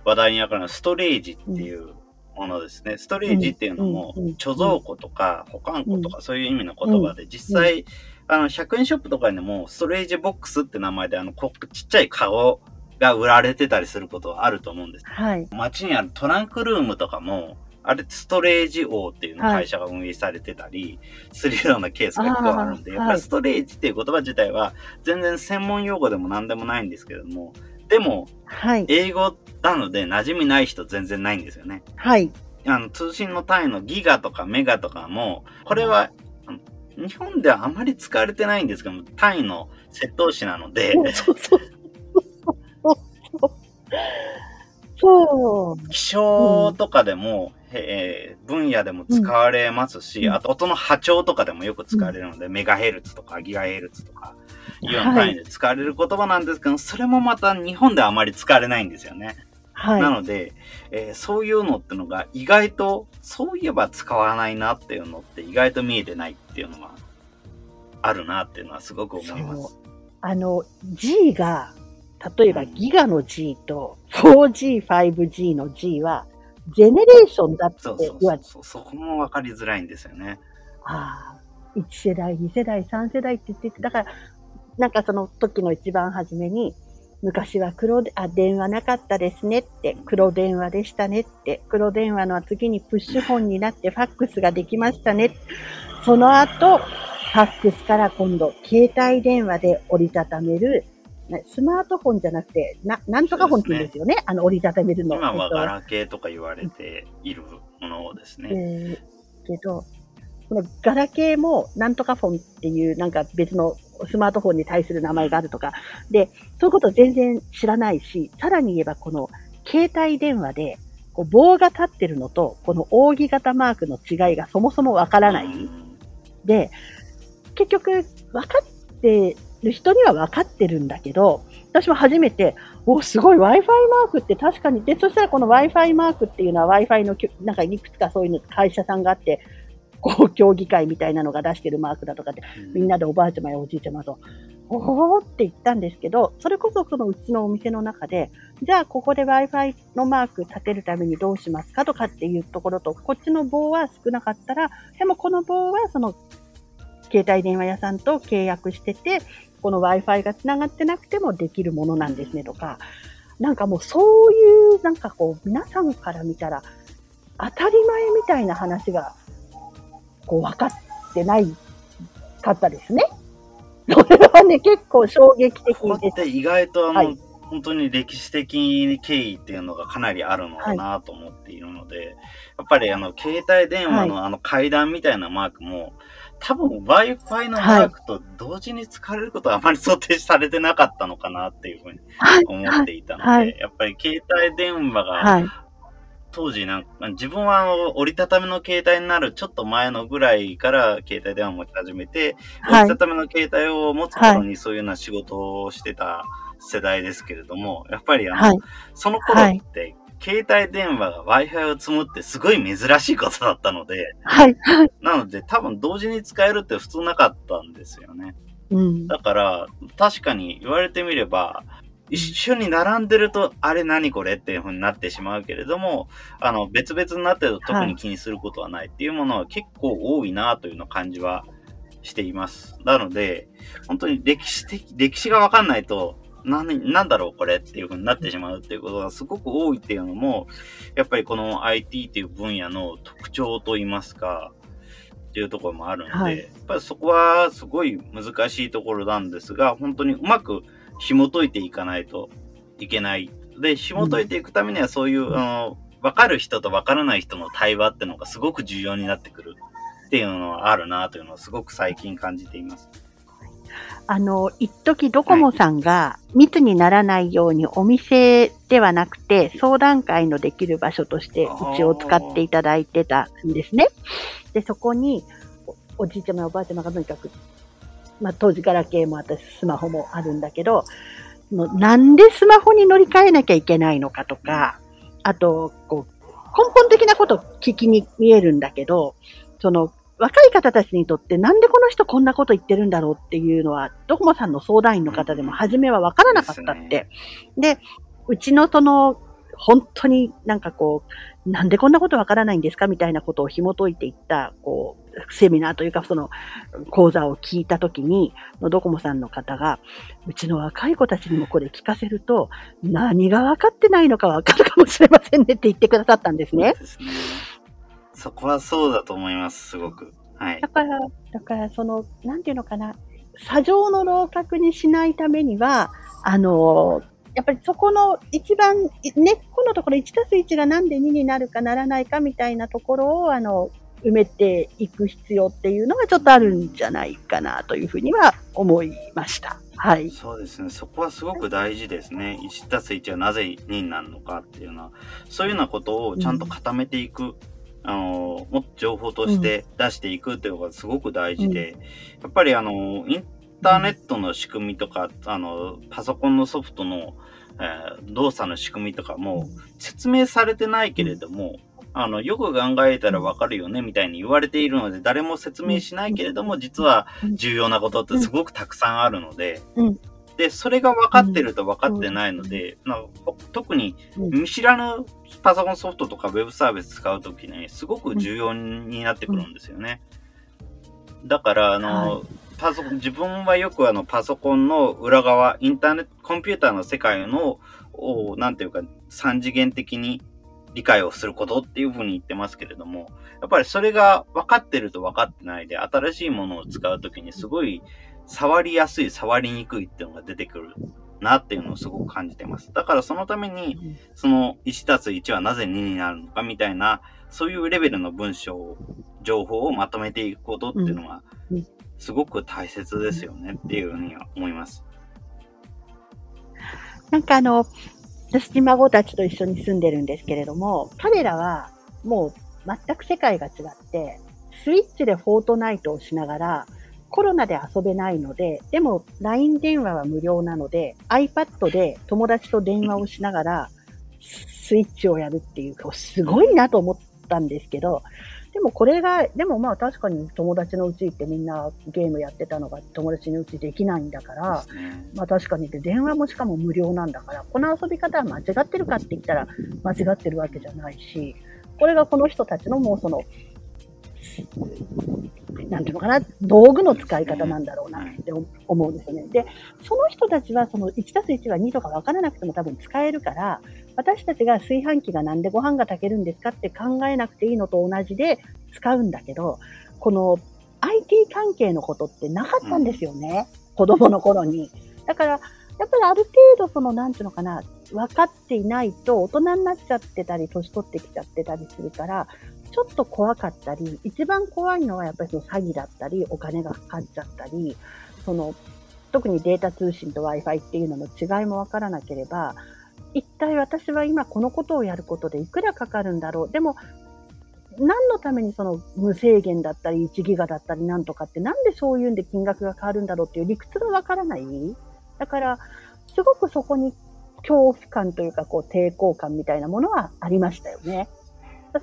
話題に上がるストレージっていうものですね。ストレージっていうのも、貯蔵庫とか保管庫とかそういう意味の言葉で、実際、あの、100円ショップとかにも、ストレージボックスって名前で、あの、ちっちゃいカゴが売られてたりすることはあると思うんです。はい。街にあるトランクルームとかも、あれストレージ王っていうの会社が運営されてたりするようなケースが結構あるんで、やっぱりストレージっていう言葉自体は全然専門用語でも何でもないんですけれども、でも、はい、英語なので馴染みない人全然ないんですよね。はい。あの、通信の単位のギガとかメガとかも、これは、日本ではあまり使われてないんですけども、単位の窃盗詞なので、そうそうそう。気象とかでも、うん、えー、分野でも使われますし、うん、あと音の波長とかでもよく使われるので、うん、メガヘルツとかギガヘルツとか、いう単位で使われる言葉なんですけど、はい、それもまた日本ではあまり使われないんですよね。はい。なので、えー、そういうのってのが意外と、そういえば使わないなっていうのって意外と見えてないっていうのはあるなっていうのはすごく思います。あの、G が例えばギガの G と 4G、5G の G は、ジェネレーションだって言われてそうそこも分かりづらいんですよね。ああ、1世代、2世代、3世代って言ってて、だから、なんかその時の一番初めに、昔は黒で、あ、電話なかったですねって、黒電話でしたねって、黒電話の次にプッシュ本になってファックスができましたね。その後、ファックスから今度、携帯電話で折りたためるスマートフォンじゃなくて、な、なんとかフォンって言うんですよね。ねあの、折りたためるの。今はガラケーとか言われているものですね。えー、けど、このガラケーもなんとかフォンっていうなんか別のスマートフォンに対する名前があるとか、で、そういうこと全然知らないし、さらに言えばこの携帯電話でこう棒が立ってるのと、この扇形マークの違いがそもそもわからない。で、結局、分かってる人には分かってるんだけど、私も初めて、お、すごい Wi-Fi マークって確かに、で、そしたらこの Wi-Fi マークっていうのは Wi-Fi の、なんかいくつかそういうの会社さんがあって、こう、協議会みたいなのが出してるマークだとかって、みんなでおばあちゃまやおじいちゃまと、おーって言ったんですけど、それこそそのうちのお店の中で、じゃあここで Wi-Fi のマーク立てるためにどうしますかとかっていうところと、こっちの棒は少なかったら、でもこの棒はその携帯電話屋さんと契約してて、この Wi-Fi が繋がってなくてもできるものなんですねとか、なんかもうそういう、なんかこう、皆さんから見たら、当たり前みたいな話が、こう、分かってないかったですね。それはね、結構衝撃的ここって意外とあの、はい、本当に歴史的経緯っていうのがかなりあるのかなと思っているので、はい、やっぱりあの、携帯電話のあの階段みたいなマークも、多分 Wi-Fi のマークと同時に使われることはあまり想定されてなかったのかなっていうふうに思っていたので、はい。はい、やっぱり携帯電話が、当時なんか、自分は折りたたみの携帯になるちょっと前のぐらいから携帯電話を持ち始めて、折りたたみの携帯を持つ頃にそういうような仕事をしてた世代ですけれども、やっぱりあの、その頃って携帯電話が Wi-Fi を積むってすごい珍しいことだったので、はい。なので多分同時に使えるって普通なかったんですよね。うん。だから、確かに言われてみれば、一緒に並んでると、あれ何これっていう風になってしまうけれども、あの、別々になってると特に気にすることはないっていうものは結構多いなというの感じはしています。なので、本当に歴史的、歴史がわかんないと、何、なんだろうこれっていう風になってしまうっていうことがすごく多いっていうのも、やっぱりこの IT っていう分野の特徴といいますか、っていうところもあるので、はい、やっぱりそこはすごい難しいところなんですが、本当にうまく紐解いていかないといけない。で、紐解いていくためにはそういう、うん、あの、わかる人とわからない人の対話っていうのがすごく重要になってくるっていうのはあるなというのをすごく最近感じています。あの、一時ドコモさんが密にならないようにお店ではなくて相談会のできる場所としてうちを使っていただいてたんですね。で、そこにおおじいちゃまやおばあちゃまがとにかく、まあ当時ガラケーも私スマホもあるんだけど、なんでスマホに乗り換えなきゃいけないのかとか、あと、こう、根本的なこと聞きに見えるんだけど、その、若い方たちにとってなんでこの人こんなこと言ってるんだろうっていうのは、ドコモさんの相談員の方でも初めはわからなかったって。で、うちのその、本当になんかこう、なんでこんなことわからないんですかみたいなことを紐解いていった、こう、セミナーというか、その講座を聞いたときに、ドコモさんの方が、うちの若い子たちにもこれ聞かせると、何が分かってないのかわかるかもしれませんねって言ってくださったんですね。そこはそうだと思います、すごく。はい。だから、だからその、なんていうのかな、砂上の楼閣にしないためには、あの、やっぱりそこの一番、根っこのところ1たす1がなんで2になるかならないかみたいなところを、あの、埋めていく必要っていうのがちょっとあるんじゃないかなというふうには思いました。はい。そうですね。そこはすごく大事ですね。1たす1はなぜ2になるのかっていうのは、そういうようなことをちゃんと固めていく。うんあの、もっと情報として出していくっていうのがすごく大事で、うん、やっぱりあの、インターネットの仕組みとか、あの、パソコンのソフトの、えー、動作の仕組みとかも説明されてないけれども、あの、よく考えたらわかるよね、みたいに言われているので、誰も説明しないけれども、実は重要なことってすごくたくさんあるので、で、それが分かってると分かってないので、うん、特に見知らぬパソコンソフトとかウェブサービス使うときにすごく重要になってくるんですよね。だから、あの、はい、パソコン、自分はよくあのパソコンの裏側、インターネット、コンピューターの世界の、なんていうか、三次元的に理解をすることっていうふうに言ってますけれども、やっぱりそれが分かってると分かってないで、新しいものを使うときにすごい触りやすい、触りにくいっていうのが出てくるなっていうのをすごく感じてます。だからそのために、その1たす1はなぜ2になるのかみたいな、そういうレベルの文章、情報をまとめていくことっていうのは、すごく大切ですよねっていうふうには思います。なんかあの、私、ひ孫たちと一緒に住んでるんですけれども、彼らはもう全く世界が違って、スイッチでフォートナイトをしながら、コロナで遊べないので、でも LINE 電話は無料なので、iPad で友達と電話をしながら、スイッチをやるっていう、すごいなと思ったんですけど、でもこれが、でもまあ確かに友達のうち行ってみんなゲームやってたのが友達のうちできないんだから、ね、まあ確かにで電話もしかも無料なんだから、この遊び方は間違ってるかって言ったら間違ってるわけじゃないし、これがこの人たちのもうそのなんていうのかな、道具の使い方なんだろうなって思うんですよね。で、その人たちはその1たす1は2とか分からなくても多分使えるから、私たちが炊飯器がなんでご飯が炊けるんですかって考えなくていいのと同じで使うんだけど、この IT 関係のことってなかったんですよね。子供の頃に。だから、やっぱりある程度その、なんていうのかな、分かっていないと大人になっちゃってたり、年取ってきちゃってたりするから、ちょっと怖かったり、一番怖いのはやっぱりその詐欺だったり、お金がかかっちゃったり、その、特にデータ通信と Wi-Fi っていうのの違いもわからなければ、一体私は今このことをやることでいくらかかるんだろう。でも、何のためにその無制限だったり1ギガだったりなんとかって何でそういうんで金額が変わるんだろうっていう理屈がわからない。だから、すごくそこに恐怖感というかこう抵抗感みたいなものはありましたよね。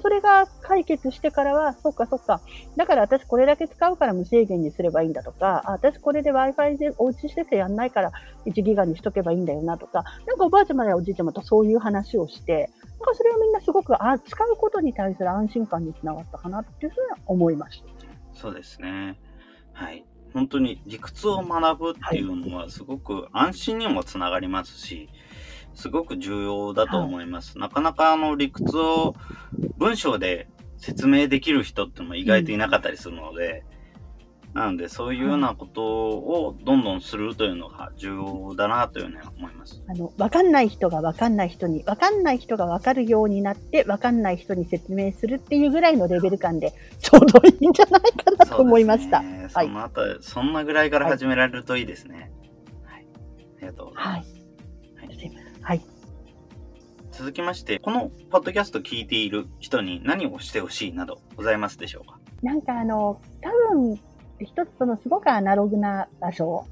それが解決してからは、そっかそっか。だから私これだけ使うから無制限にすればいいんだとか、私これで Wi-Fi でおうちしててやんないから1ギガにしとけばいいんだよなとか、なんかおばあちゃまやおじいちゃまとそういう話をして、なんかそれをみんなすごくあ使うことに対する安心感につながったかなっていうふうに思いました。そうですね。はい。本当に理屈を学ぶっていうのはすごく安心にもつながりますし、すごく重要だと思います。なかなかあの理屈を文章で説明できる人ってのも意外といなかったりするので、うん、なのでそういうようなことをどんどんするというのが重要だなというふうに思います。あの、わかんない人がわかんない人に、わかんない人がわかるようになって、わかんない人に説明するっていうぐらいのレベル感でちょうどいいんじゃないかなと思いました。ね、はい。その後、そんなぐらいから始められるといいですね。はい。はい、ありがとうございます。はい。続きまして、このポッドキャスト聞いている人に何をしてほしいなどございますでしょうか？なんかあの、多分、一つそのすごくアナログな場所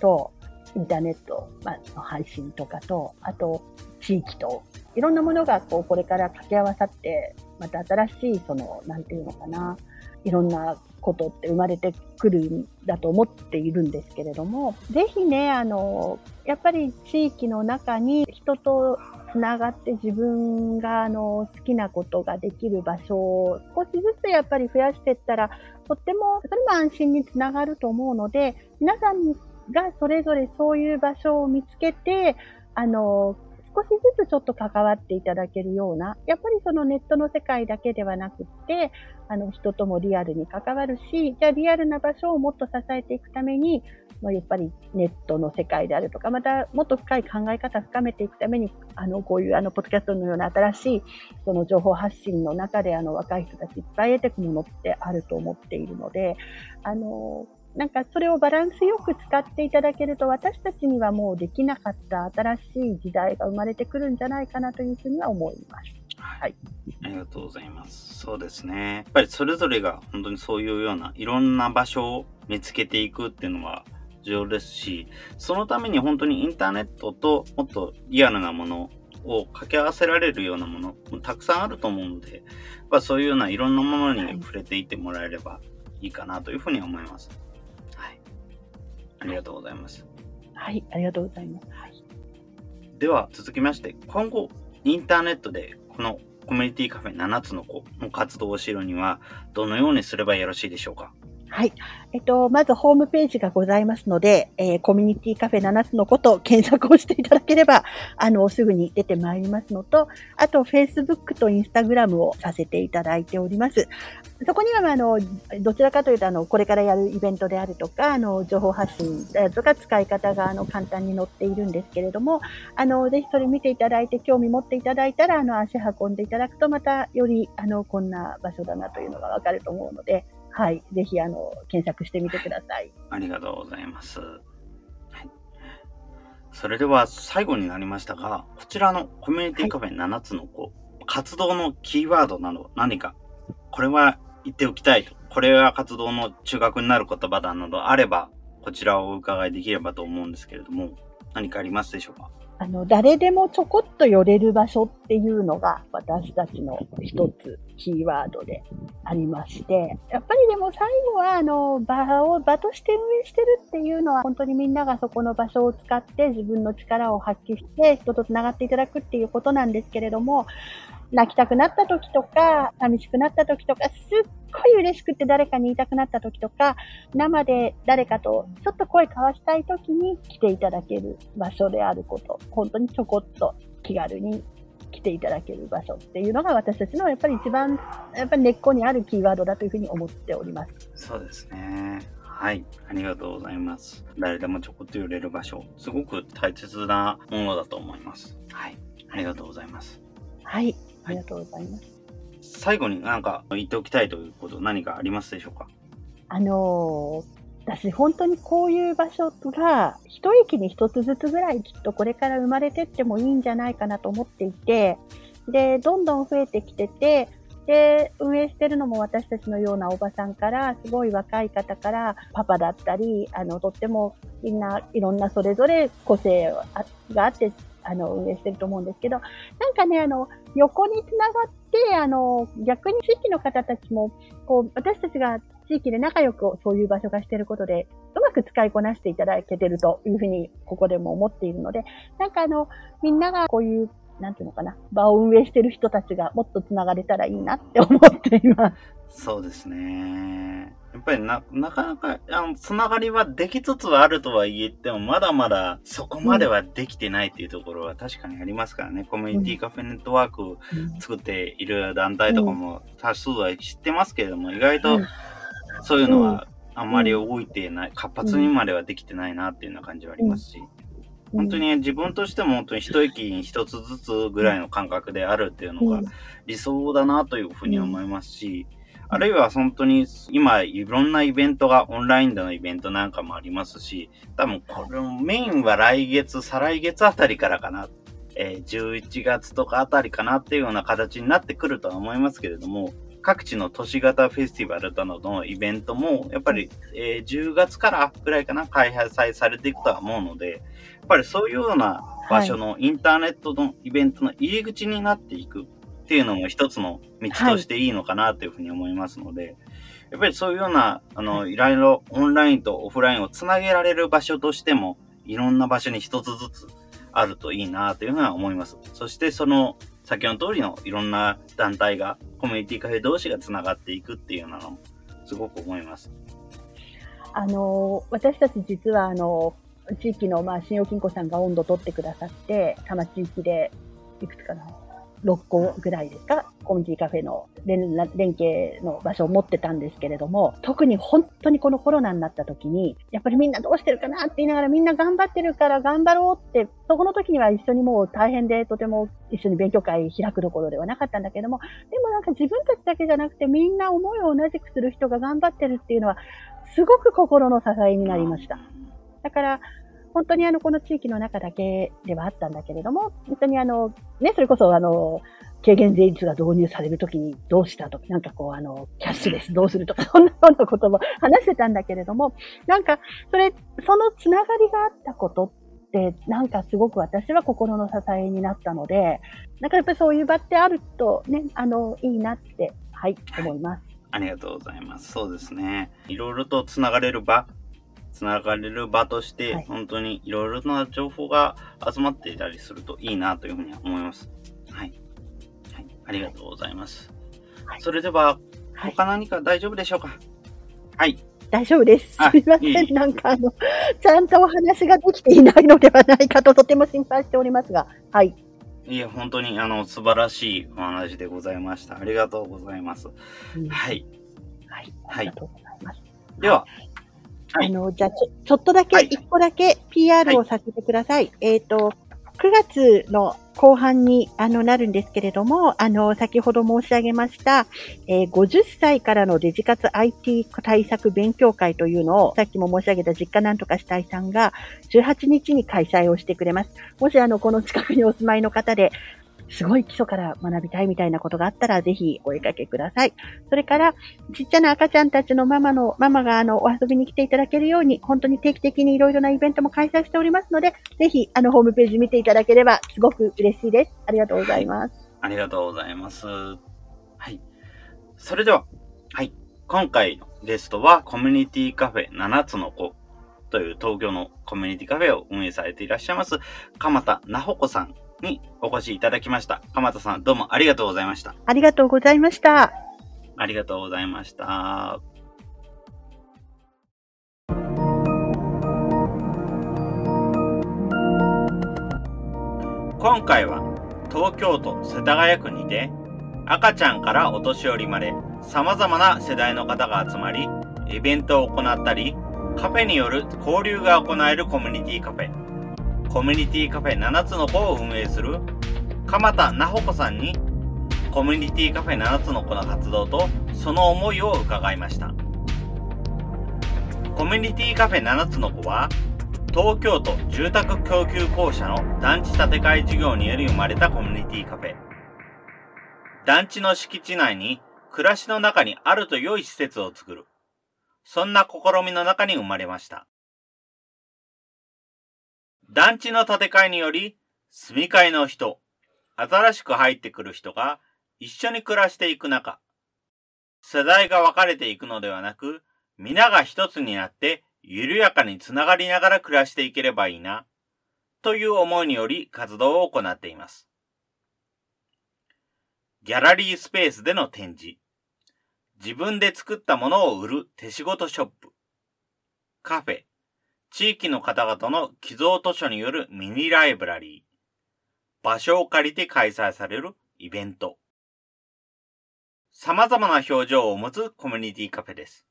と、インターネットの配信とかと、あと地域と、いろんなものがこうこれから掛け合わさって、また新しいその、なんていうのかな、いろんなことって生まれてくるんだと思っているんですけれども、ぜひね、あの、やっぱり地域の中に人とつながって自分があの好きなことができる場所を少しずつやっぱり増やしていったら、とっても、それも安心につながると思うので、皆さんがそれぞれそういう場所を見つけて、あの、少しずつちょっと関わっていただけるような、やっぱりそのネットの世界だけではなくって、あの人ともリアルに関わるし、じゃあリアルな場所をもっと支えていくために、まやっぱりネットの世界であるとか、またもっと深い考え方を深めていくために、あの、こういうあの、ポッドキャストのような新しい、その情報発信の中で、あの、若い人たちいっぱい得てくものってあると思っているので、あの、なんかそれをバランスよく使っていただけると、私たちにはもうできなかった新しい時代が生まれてくるんじゃないかなというふうには思います。はい。ありがとうございます。そうですね。やっぱりそれぞれが本当にそういうようないろんな場所を見つけていくっていうのは重要ですし、そのために本当にインターネットともっとリアルなものを掛け合わせられるようなものもたくさんあると思うので、やっぱそういうようないろんなものに触れていってもらえればいいかなというふうに思います。ありがとうございます。はい、ありがとうございます。はい、では、続きまして、今後、インターネットでこのコミュニティカフェ7つの子の活動を知るには、どのようにすればよろしいでしょうか？はい。えっと、まずホームページがございますので、えー、コミュニティカフェ7つのことを検索をしていただければ、あの、すぐに出てまいりますのと、あと、Facebook と Instagram をさせていただいております。そこには、あの、どちらかというと、あの、これからやるイベントであるとか、あの、情報発信とか、使い方が、あの、簡単に載っているんですけれども、あの、ぜひそれ見ていただいて、興味持っていただいたら、あの、足運んでいただくと、また、より、あの、こんな場所だなというのがわかると思うので、はい。ぜひ、あの、検索してみてください。ありがとうございます。はい。それでは最後になりましたが、こちらのコミュニティカフェ7つのこう、活動のキーワードなど何か、これは言っておきたいと、これは活動の中核になる言葉だなどあれば、こちらをお伺いできればと思うんですけれども、何かありますでしょうか？あの、誰でもちょこっと寄れる場所っていうのが私たちの一つキーワードでありまして、やっぱりでも最後はあの、場を、場として運営してるっていうのは本当にみんながそこの場所を使って自分の力を発揮して人と繋がっていただくっていうことなんですけれども、泣きたくなった時とか、寂しくなった時とか、すっごい嬉しくて誰かに言いたくなった時とか、生で誰かとちょっと声交わしたい時に来ていただける場所であること、本当にちょこっと気軽に来ていただける場所っていうのが私たちのやっぱり一番、やっぱり根っこにあるキーワードだというふうに思っております。そうですね。はい。ありがとうございます。誰でもちょこっと寄れる場所、すごく大切なものだと思います。はい。ありがとうございます。はい。ありがとうございます。最後になんか言っておきたいということ何かありますでしょうか？あのー、私本当にこういう場所が一駅に一つずつぐらいきっとこれから生まれてってもいいんじゃないかなと思っていて、で、どんどん増えてきてて、で、運営してるのも私たちのようなおばさんから、すごい若い方から、パパだったり、あの、とってもみんないろんなそれぞれ個性があって、あの、運営してると思うんですけど、なんかね、あの、横につながって、あの、逆に地域の方たちも、こう、私たちが地域で仲良くそういう場所がしてることで、うまく使いこなしていただけてるというふうに、ここでも思っているので、なんかあの、みんながこういうなんていうのかな、場を運営してる人たちがもっと繋がれたらいいなって思っています。そうですね。やっぱりな、なかなか、あの、つながりはできつつはあるとは言っても、まだまだそこまではできてないっていうところは確かにありますからね。うん、コミュニティカフェネットワーク作っている団体とかも多数は知ってますけれども、意外とそういうのはあんまり動いてない、活発にまではできてないなっていうような感じはありますし。本当に自分としても本当に一駅に一つずつぐらいの感覚であるっていうのが理想だなというふうに思いますし、あるいは本当に今いろんなイベントがオンラインでのイベントなんかもありますし、多分これメインは来月、再来月あたりからかな。えー、11月とかあたりかなっていうような形になってくるとは思いますけれども、各地の都市型フェスティバルなどのイベントも、やっぱり、えー、10月からぐらいかな、開催されていくとは思うので、やっぱりそういうような場所のインターネットのイベントの入り口になっていくっていうのも一つの道としていいのかなというふうに思いますので、はい、やっぱりそういうような、あの、いろいろオンラインとオフラインをつなげられる場所としても、いろんな場所に一つずつあるといいなというふうには思います。そしてその、先の通りのいろんな団体が、コミュニティカフェ同士がつながっていくっていうのも、すごく思います。あの、私たち実はあの、地域の、まあ、信用金庫さんが温度取ってくださって、多摩地域で、いくつかな、6個ぐらいですか、コミュニティカフェの連連携の場所を持ってたんですけれども、特に本当にこのコロナになった時に、やっぱりみんなどうしてるかなって言いながらみんな頑張ってるから頑張ろうって、そこの時には一緒にもう大変でとても一緒に勉強会開くところではなかったんだけども、でもなんか自分たちだけじゃなくてみんな思いを同じくする人が頑張ってるっていうのは、すごく心の支えになりました。だから、本当にあの、この地域の中だけではあったんだけれども、本当にあの、ね、それこそあの、軽減税率が導入されるときにどうしたとか、なんかこう、あの、キャッシュレスどうするとか、*laughs* そんなようなことも話してたんだけれども、なんか、それ、そのつながりがあったことって、なんかすごく私は心の支えになったので、なんかやっぱりそういう場ってあるとね、あの、いいなって、はい、思います。ありがとうございます。そうですね。いろいろとつながれる場つながれる場として、はい、本当にいろいろな情報が集まっていたりするといいなというふうに思います。はい。はい。ありがとうございます。はい、それでは、他何か大丈夫でしょうか？はい。大丈夫です。すみません。いいなんかあの、ちゃんとお話ができていないのではないかととても心配しておりますが、はい。いや、本当にあの、素晴らしいお話でございました。ありがとうございます。うん、はい。はい。ありがとうございます。では、あの、じゃあちょ、ちょっとだけ、一、個だけ PR をさせてください。えっ、ー、と、月の後半にあのなるんですけれども、あの、先ほど申し上げました、えー、50歳からのデジ活 IT 対策勉強会というのを、さっきも申し上げた実家なんとかしたいさんが18日に開催をしてくれます。もしあの、この近くにお住まいの方で、すごい基礎から学びたいみたいなことがあったら、ぜひお声掛けください。それから、ちっちゃな赤ちゃんたちのママの、ママがあの、お遊びに来ていただけるように、本当に定期的にいろいろなイベントも開催しておりますので、ぜひ、あの、ホームページ見ていただければ、すごく嬉しいです。ありがとうございます。ありがとうございます。はい。それでは、はい。今回のゲストは、コミュニティカフェ7つの子という東京のコミュニティカフェを運営されていらっしゃいます、鎌田なほこさんにお越しいただきました。鎌田さん、どうもありがとうございました。ありがとうございました。ありがとうございました。今回は東京都世田谷区にて赤ちゃんからお年寄りまで様々な世代の方が集まりイベントを行ったりカフェによる交流が行えるコミュニティカフェコミュニティカフェ7つの子を運営する鎌田なほこさんにコミュニティカフェ7つの子の活動とその思いを伺いました。コミュニティカフェ7つの子は東京都住宅供給公社の団地建て替え事業により生まれたコミュニティカフェ。団地の敷地内に暮らしの中にあると良い施設を作る。そんな試みの中に生まれました。団地の建て替えにより、住み替えの人、新しく入ってくる人が一緒に暮らしていく中、世代が分かれていくのではなく、皆が一つになって緩やかにつながりながら暮らしていければいいな、という思いにより活動を行っています。ギャラリースペースでの展示、自分で作ったものを売る手仕事ショップ、カフェ、地域の方々の寄贈図書によるミニライブラリー、場所を借りて開催されるイベント、様々な表情を持つコミュニティカフェです。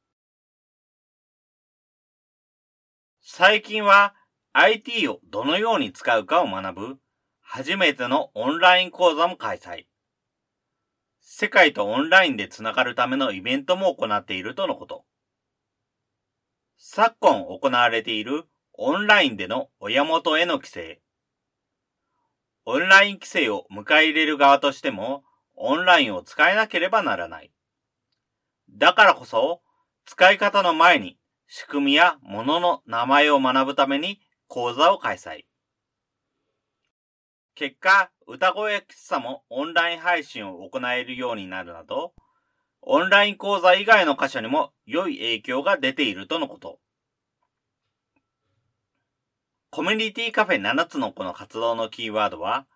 最近は IT をどのように使うかを学ぶ初めてのオンライン講座も開催。世界とオンラインでつながるためのイベントも行っているとのこと。昨今行われているオンラインでの親元への規制。オンライン規制を迎え入れる側としても、オンラインを使えなければならない。だからこそ、使い方の前に仕組みや物の名前を学ぶために講座を開催。結果、歌声喫茶もオンライン配信を行えるようになるなど、オンライン講座以外の箇所にも良い影響が出ているとのこと。コミュニティカフェ7つの子の活動のキーワードは、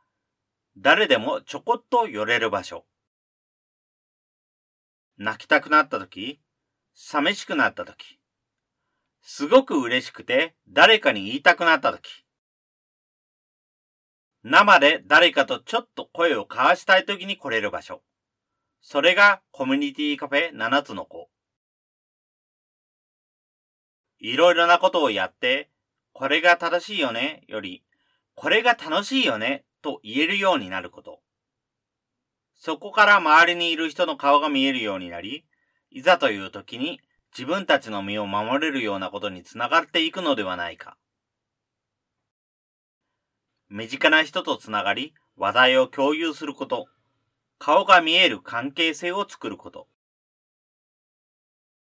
誰でもちょこっと寄れる場所。泣きたくなった時、寂しくなった時、すごく嬉しくて誰かに言いたくなった時、生で誰かとちょっと声を交わしたい時に来れる場所。それがコミュニティカフェ7つの子。いろいろなことをやって、これが正しいよねより、これが楽しいよねと言えるようになること。そこから周りにいる人の顔が見えるようになり、いざという時に自分たちの身を守れるようなことにつながっていくのではないか。身近な人とつながり、話題を共有すること。顔が見える関係性を作ること。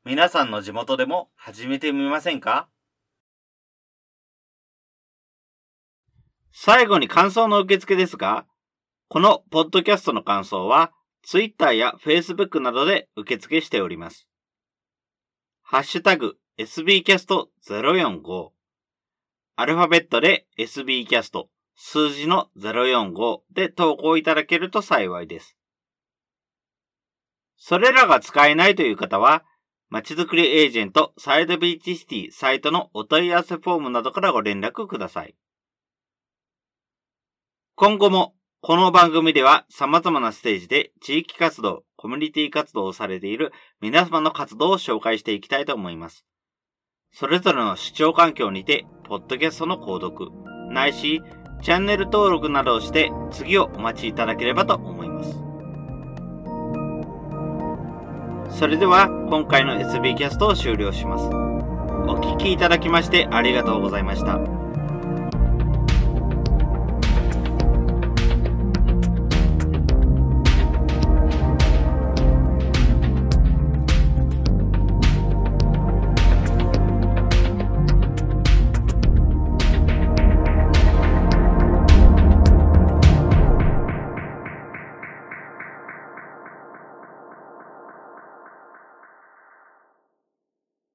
皆さんの地元でも始めてみませんか？最後に感想の受付ですが、このポッドキャストの感想は、Twitter や Facebook などで受付しております。ハッシュタグ sbcast045 アルファベットで sbcast 数字の045で投稿いただけると幸いです。それらが使えないという方は、まちづくりエージェントサイドビーチシティサイトのお問い合わせフォームなどからご連絡ください。今後もこの番組では様々なステージで地域活動、コミュニティ活動をされている皆様の活動を紹介していきたいと思います。それぞれの視聴環境にて、ポッドキャストの購読、ないし、チャンネル登録などをして次をお待ちいただければと思います。それでは今回の SB キャストを終了します。お聴きいただきましてありがとうございました。